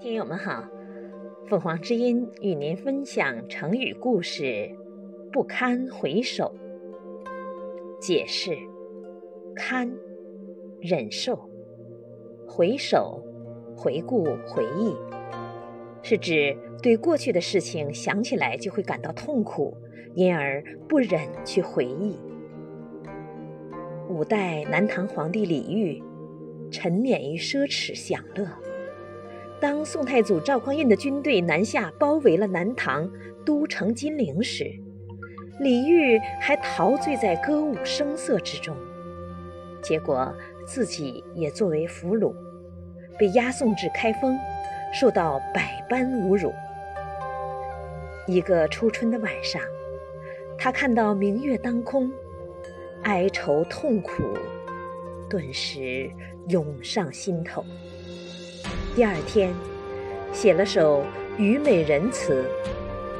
听友们好，凤凰之音与您分享成语故事“不堪回首”。解释：堪，忍受；回首，回顾、回忆，是指对过去的事情想起来就会感到痛苦，因而不忍去回忆。五代南唐皇帝李煜沉湎于奢侈享乐。当宋太祖赵匡胤的军队南下，包围了南唐都城金陵时，李煜还陶醉在歌舞声色之中，结果自己也作为俘虏，被押送至开封，受到百般侮辱。一个初春的晚上，他看到明月当空，哀愁痛苦顿时涌上心头。第二天，写了首虞美人词，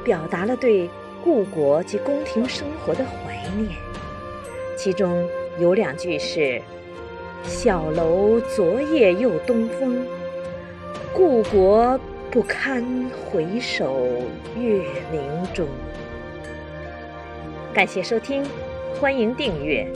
表达了对故国及宫廷生活的怀念。其中有两句是：“小楼昨夜又东风，故国不堪回首月明中。”感谢收听，欢迎订阅。